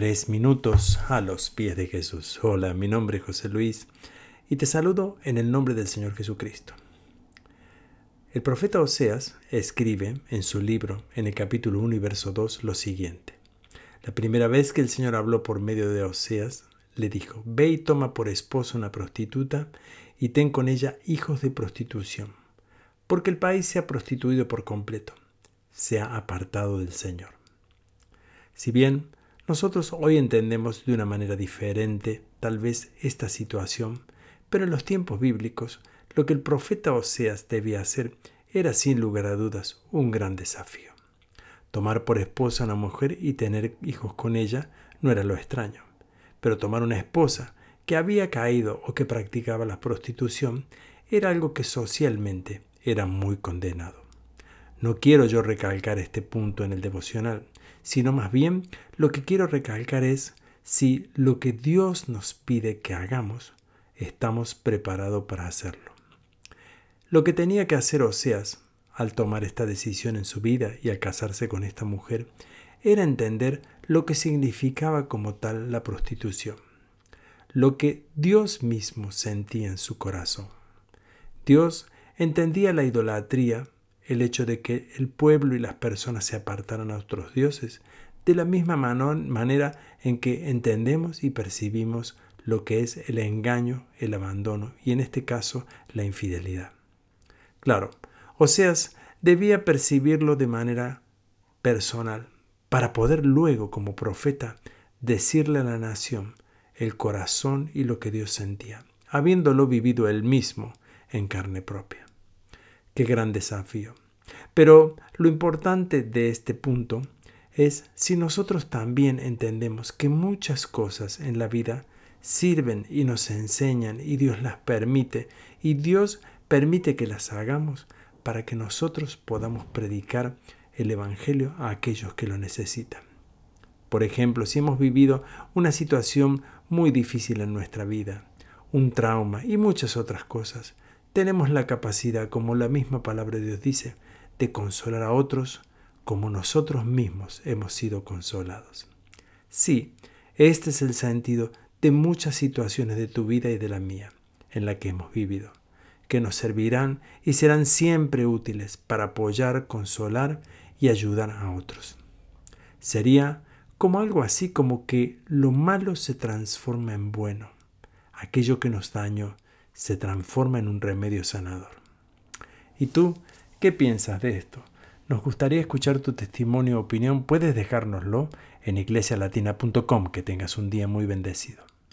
Tres minutos a los pies de Jesús. Hola, mi nombre es José Luis y te saludo en el nombre del Señor Jesucristo. El profeta Oseas escribe en su libro, en el capítulo 1 y verso 2, lo siguiente. La primera vez que el Señor habló por medio de Oseas, le dijo, Ve y toma por esposa una prostituta y ten con ella hijos de prostitución, porque el país se ha prostituido por completo, se ha apartado del Señor. Si bien nosotros hoy entendemos de una manera diferente tal vez esta situación, pero en los tiempos bíblicos lo que el profeta Oseas debía hacer era sin lugar a dudas un gran desafío. Tomar por esposa a una mujer y tener hijos con ella no era lo extraño, pero tomar una esposa que había caído o que practicaba la prostitución era algo que socialmente era muy condenado. No quiero yo recalcar este punto en el devocional, sino más bien lo que quiero recalcar es si lo que Dios nos pide que hagamos, estamos preparados para hacerlo. Lo que tenía que hacer Oseas al tomar esta decisión en su vida y al casarse con esta mujer era entender lo que significaba como tal la prostitución, lo que Dios mismo sentía en su corazón. Dios entendía la idolatría el hecho de que el pueblo y las personas se apartaran a otros dioses, de la misma manera en que entendemos y percibimos lo que es el engaño, el abandono y en este caso la infidelidad. Claro, Oseas debía percibirlo de manera personal para poder luego como profeta decirle a la nación el corazón y lo que Dios sentía, habiéndolo vivido él mismo en carne propia. Qué gran desafío. Pero lo importante de este punto es si nosotros también entendemos que muchas cosas en la vida sirven y nos enseñan y Dios las permite y Dios permite que las hagamos para que nosotros podamos predicar el Evangelio a aquellos que lo necesitan. Por ejemplo, si hemos vivido una situación muy difícil en nuestra vida, un trauma y muchas otras cosas, tenemos la capacidad, como la misma palabra de Dios dice, de consolar a otros como nosotros mismos hemos sido consolados. Sí, este es el sentido de muchas situaciones de tu vida y de la mía, en la que hemos vivido, que nos servirán y serán siempre útiles para apoyar, consolar y ayudar a otros. Sería como algo así como que lo malo se transforma en bueno, aquello que nos dañó se transforma en un remedio sanador. ¿Y tú ¿Qué piensas de esto? Nos gustaría escuchar tu testimonio o opinión. Puedes dejárnoslo en iglesialatina.com. Que tengas un día muy bendecido.